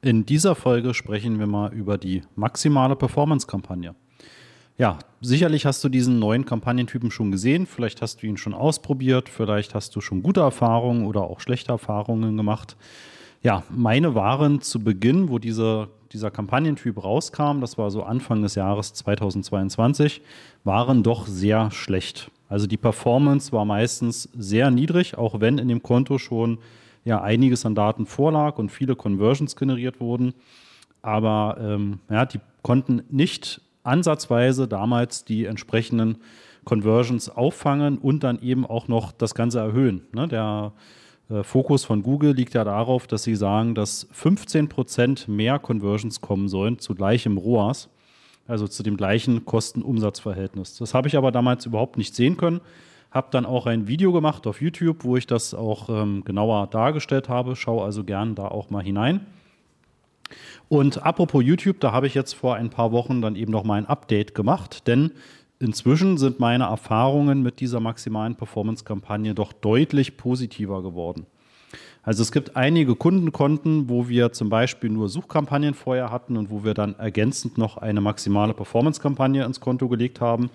In dieser Folge sprechen wir mal über die maximale Performance-Kampagne. Ja, sicherlich hast du diesen neuen Kampagnentypen schon gesehen, vielleicht hast du ihn schon ausprobiert, vielleicht hast du schon gute Erfahrungen oder auch schlechte Erfahrungen gemacht. Ja, meine waren zu Beginn, wo diese, dieser Kampagnentyp rauskam, das war so Anfang des Jahres 2022, waren doch sehr schlecht. Also die Performance war meistens sehr niedrig, auch wenn in dem Konto schon ja einiges an Daten vorlag und viele Conversions generiert wurden. Aber ähm, ja, die konnten nicht ansatzweise damals die entsprechenden Conversions auffangen und dann eben auch noch das Ganze erhöhen. Ne? Der äh, Fokus von Google liegt ja darauf, dass sie sagen, dass 15 Prozent mehr Conversions kommen sollen zu gleichem ROAS, also zu dem gleichen Kosten-Umsatz-Verhältnis. Das habe ich aber damals überhaupt nicht sehen können. Habe dann auch ein Video gemacht auf YouTube, wo ich das auch ähm, genauer dargestellt habe. Schau also gern da auch mal hinein. Und apropos YouTube, da habe ich jetzt vor ein paar Wochen dann eben noch mal ein Update gemacht, denn inzwischen sind meine Erfahrungen mit dieser maximalen Performance-Kampagne doch deutlich positiver geworden. Also es gibt einige Kundenkonten, wo wir zum Beispiel nur Suchkampagnen vorher hatten und wo wir dann ergänzend noch eine maximale Performance-Kampagne ins Konto gelegt haben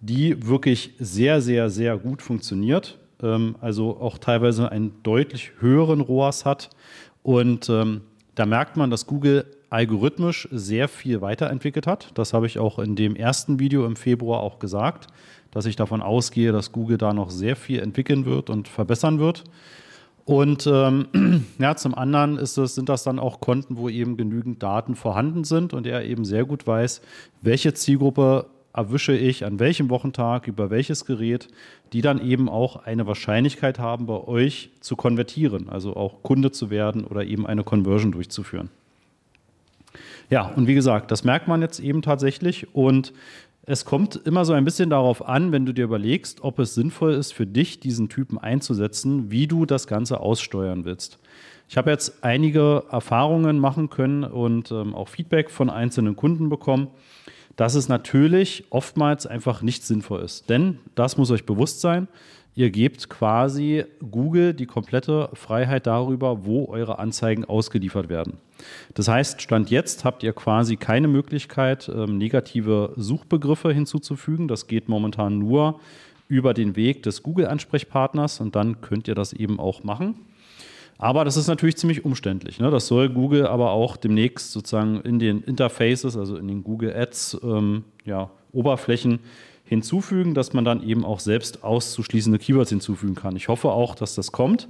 die wirklich sehr, sehr, sehr gut funktioniert. Ähm, also auch teilweise einen deutlich höheren ROAS hat. Und ähm, da merkt man, dass Google algorithmisch sehr viel weiterentwickelt hat. Das habe ich auch in dem ersten Video im Februar auch gesagt, dass ich davon ausgehe, dass Google da noch sehr viel entwickeln wird und verbessern wird. Und ähm, ja, zum anderen ist das, sind das dann auch Konten, wo eben genügend Daten vorhanden sind und er eben sehr gut weiß, welche Zielgruppe erwische ich an welchem Wochentag, über welches Gerät, die dann eben auch eine Wahrscheinlichkeit haben, bei euch zu konvertieren, also auch Kunde zu werden oder eben eine Conversion durchzuführen. Ja, und wie gesagt, das merkt man jetzt eben tatsächlich und es kommt immer so ein bisschen darauf an, wenn du dir überlegst, ob es sinnvoll ist für dich, diesen Typen einzusetzen, wie du das Ganze aussteuern willst. Ich habe jetzt einige Erfahrungen machen können und ähm, auch Feedback von einzelnen Kunden bekommen dass es natürlich oftmals einfach nicht sinnvoll ist. Denn das muss euch bewusst sein. Ihr gebt quasi Google die komplette Freiheit darüber, wo eure Anzeigen ausgeliefert werden. Das heißt, Stand jetzt habt ihr quasi keine Möglichkeit, ähm, negative Suchbegriffe hinzuzufügen. Das geht momentan nur über den Weg des Google-Ansprechpartners und dann könnt ihr das eben auch machen. Aber das ist natürlich ziemlich umständlich. Ne? Das soll Google aber auch demnächst sozusagen in den Interfaces, also in den Google Ads ähm, ja, Oberflächen hinzufügen, dass man dann eben auch selbst auszuschließende Keywords hinzufügen kann. Ich hoffe auch, dass das kommt,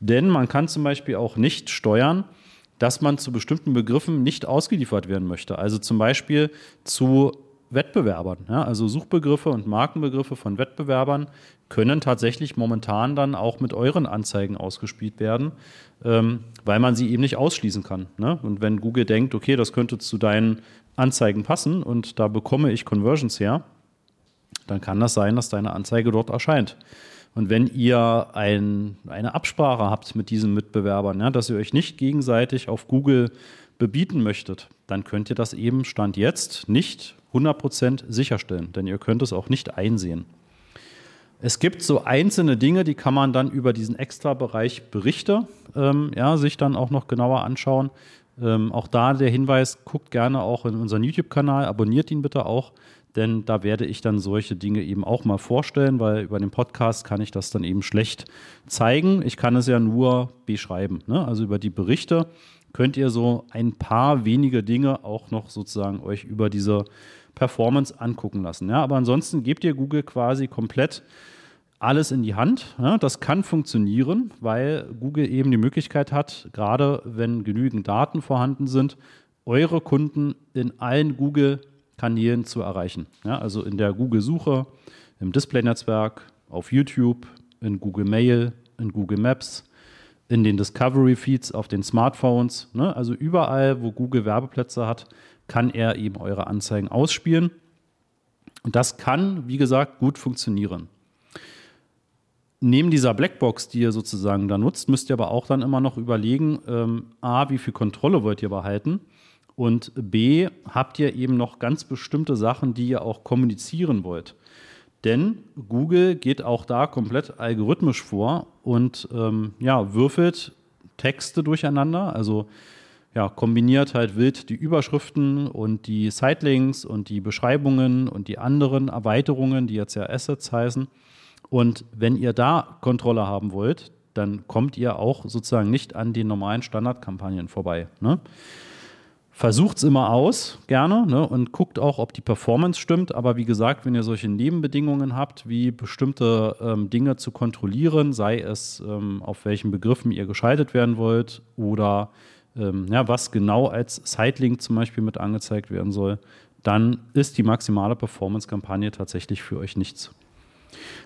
denn man kann zum Beispiel auch nicht steuern, dass man zu bestimmten Begriffen nicht ausgeliefert werden möchte. Also zum Beispiel zu Wettbewerbern. Ja? Also Suchbegriffe und Markenbegriffe von Wettbewerbern können tatsächlich momentan dann auch mit euren Anzeigen ausgespielt werden, ähm, weil man sie eben nicht ausschließen kann. Ne? Und wenn Google denkt, okay, das könnte zu deinen Anzeigen passen und da bekomme ich Conversions her, dann kann das sein, dass deine Anzeige dort erscheint. Und wenn ihr ein, eine Absprache habt mit diesen Mitbewerbern, ja, dass ihr euch nicht gegenseitig auf Google bebieten möchtet, dann könnt ihr das eben Stand jetzt nicht 100% sicherstellen, denn ihr könnt es auch nicht einsehen. Es gibt so einzelne Dinge, die kann man dann über diesen Extra-Bereich Berichte ähm, ja, sich dann auch noch genauer anschauen. Ähm, auch da der Hinweis, guckt gerne auch in unseren YouTube-Kanal, abonniert ihn bitte auch, denn da werde ich dann solche Dinge eben auch mal vorstellen, weil über den Podcast kann ich das dann eben schlecht zeigen. Ich kann es ja nur beschreiben. Ne? Also über die Berichte könnt ihr so ein paar wenige Dinge auch noch sozusagen euch über diese Performance angucken lassen. Ja, aber ansonsten gebt ihr Google quasi komplett alles in die Hand. Ja, das kann funktionieren, weil Google eben die Möglichkeit hat, gerade wenn genügend Daten vorhanden sind, eure Kunden in allen Google-Kanälen zu erreichen. Ja, also in der Google-Suche, im Display-Netzwerk, auf YouTube, in Google Mail, in Google Maps, in den Discovery-Feeds auf den Smartphones. Ne? Also überall, wo Google Werbeplätze hat, kann er eben eure Anzeigen ausspielen. Und das kann, wie gesagt, gut funktionieren. Neben dieser Blackbox, die ihr sozusagen da nutzt, müsst ihr aber auch dann immer noch überlegen, ähm, a, wie viel Kontrolle wollt ihr behalten und b, habt ihr eben noch ganz bestimmte Sachen, die ihr auch kommunizieren wollt. Denn Google geht auch da komplett algorithmisch vor und ähm, ja, würfelt Texte durcheinander. Also ja, kombiniert halt wild die Überschriften und die Sitelinks und die Beschreibungen und die anderen Erweiterungen, die jetzt ja Assets heißen. Und wenn ihr da Kontrolle haben wollt, dann kommt ihr auch sozusagen nicht an den normalen Standardkampagnen vorbei. Ne? Versucht es immer aus, gerne, ne, und guckt auch, ob die Performance stimmt. Aber wie gesagt, wenn ihr solche Nebenbedingungen habt, wie bestimmte ähm, Dinge zu kontrollieren, sei es ähm, auf welchen Begriffen ihr geschaltet werden wollt oder ähm, ja, was genau als Sidelink zum Beispiel mit angezeigt werden soll, dann ist die maximale Performance-Kampagne tatsächlich für euch nichts.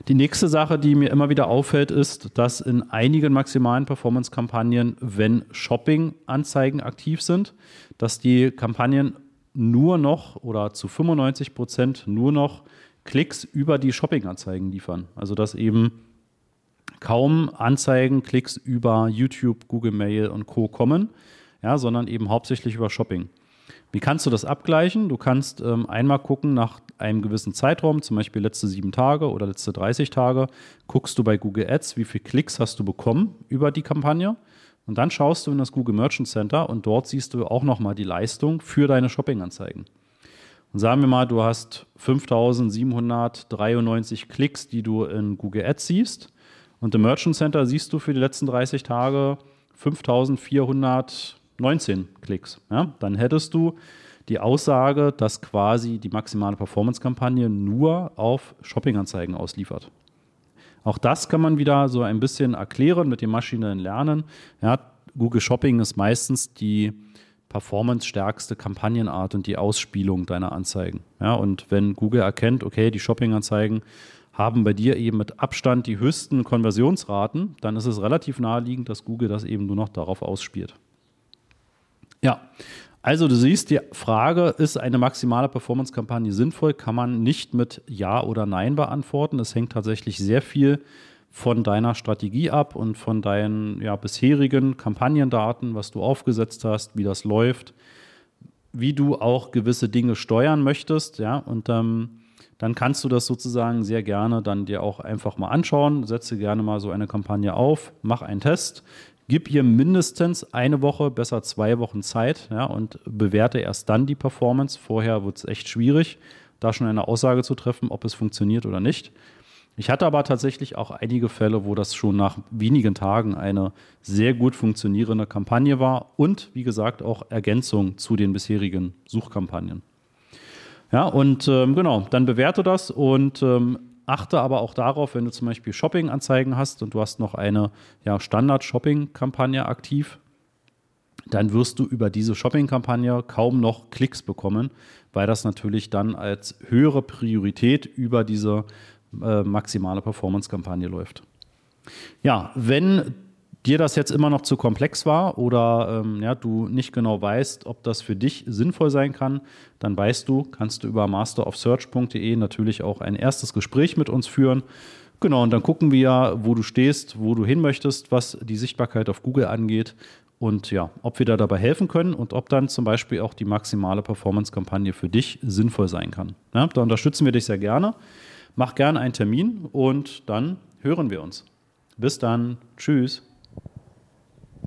Die nächste Sache, die mir immer wieder auffällt, ist, dass in einigen maximalen Performance-Kampagnen, wenn Shopping-Anzeigen aktiv sind, dass die Kampagnen nur noch oder zu 95 Prozent nur noch Klicks über die Shopping-Anzeigen liefern. Also dass eben kaum Anzeigen, Klicks über YouTube, Google Mail und Co. kommen, ja, sondern eben hauptsächlich über Shopping. Wie kannst du das abgleichen? Du kannst ähm, einmal gucken nach einem gewissen Zeitraum, zum Beispiel letzte sieben Tage oder letzte 30 Tage, guckst du bei Google Ads, wie viele Klicks hast du bekommen über die Kampagne. Und dann schaust du in das Google Merchant Center und dort siehst du auch nochmal die Leistung für deine Shopping-Anzeigen. Und sagen wir mal, du hast 5793 Klicks, die du in Google Ads siehst. Und im Merchant Center siehst du für die letzten 30 Tage 5400 19 Klicks. Ja? Dann hättest du die Aussage, dass quasi die maximale Performance-Kampagne nur auf Shopping-Anzeigen ausliefert. Auch das kann man wieder so ein bisschen erklären mit dem maschinellen Lernen. Ja, Google Shopping ist meistens die performance-stärkste Kampagnenart und die Ausspielung deiner Anzeigen. Ja, und wenn Google erkennt, okay, die Shopping-Anzeigen haben bei dir eben mit Abstand die höchsten Konversionsraten, dann ist es relativ naheliegend, dass Google das eben nur noch darauf ausspielt. Ja, also du siehst, die Frage, ist eine maximale Performance-Kampagne sinnvoll, kann man nicht mit Ja oder Nein beantworten. Es hängt tatsächlich sehr viel von deiner Strategie ab und von deinen ja, bisherigen Kampagnendaten, was du aufgesetzt hast, wie das läuft, wie du auch gewisse Dinge steuern möchtest. Ja, und ähm, dann kannst du das sozusagen sehr gerne dann dir auch einfach mal anschauen. Setze gerne mal so eine Kampagne auf, mach einen Test, Gib ihr mindestens eine Woche, besser zwei Wochen Zeit ja, und bewerte erst dann die Performance. Vorher wird es echt schwierig, da schon eine Aussage zu treffen, ob es funktioniert oder nicht. Ich hatte aber tatsächlich auch einige Fälle, wo das schon nach wenigen Tagen eine sehr gut funktionierende Kampagne war und wie gesagt auch Ergänzung zu den bisherigen Suchkampagnen. Ja, und ähm, genau, dann bewerte das und ähm, Achte aber auch darauf, wenn du zum Beispiel Shopping-Anzeigen hast und du hast noch eine ja, Standard-Shopping-Kampagne aktiv, dann wirst du über diese Shopping-Kampagne kaum noch Klicks bekommen, weil das natürlich dann als höhere Priorität über diese äh, maximale Performance-Kampagne läuft. Ja, wenn dir das jetzt immer noch zu komplex war oder ähm, ja, du nicht genau weißt, ob das für dich sinnvoll sein kann, dann weißt du, kannst du über masterofsearch.de natürlich auch ein erstes Gespräch mit uns führen. Genau, und dann gucken wir, wo du stehst, wo du hin möchtest, was die Sichtbarkeit auf Google angeht und ja, ob wir da dabei helfen können und ob dann zum Beispiel auch die maximale Performance-Kampagne für dich sinnvoll sein kann. Ja, da unterstützen wir dich sehr gerne. Mach gerne einen Termin und dann hören wir uns. Bis dann. Tschüss.